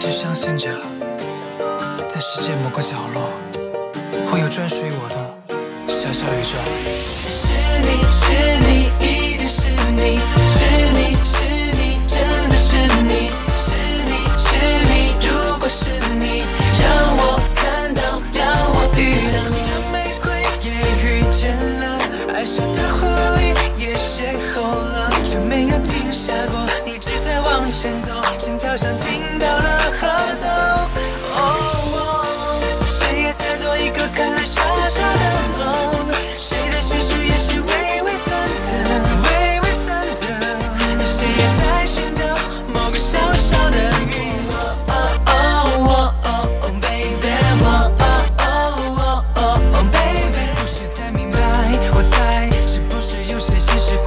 信着，在世界某个角落，会有专属于我的小小宇宙。是你是你，一定是你，是你是你，真的是你，是你是你，如果是你，让我看到，让我遇到你。的玫瑰也遇见了，爱上的狐狸也邂逅了，却没有停下过，一直在往前走，心跳像听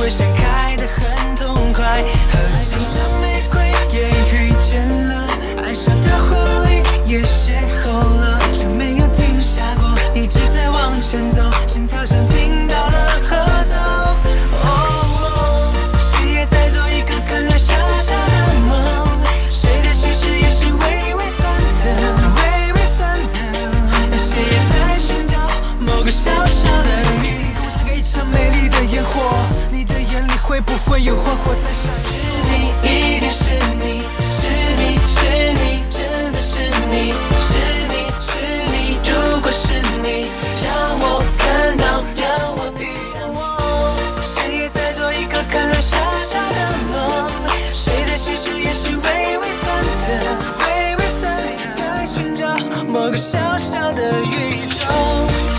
会盛开的很痛快？和你的玫瑰也遇见了，爱上的狐狸也邂逅了，却没有停下过，一直在往前走，心跳像听到了合奏。哦，谁也在做一个看来傻傻的梦，谁的心事也是微微酸的，微微酸的，谁也在寻找某个小小的你，共是一场美丽的烟火，会不会有花火在闪是你一定是你？是你是你真的是你。是你是你如果是你让我看到让我遇到我谁也在做一个看来傻傻的梦谁的心事也是微微酸的微微酸的在寻找某个小小的宇宙。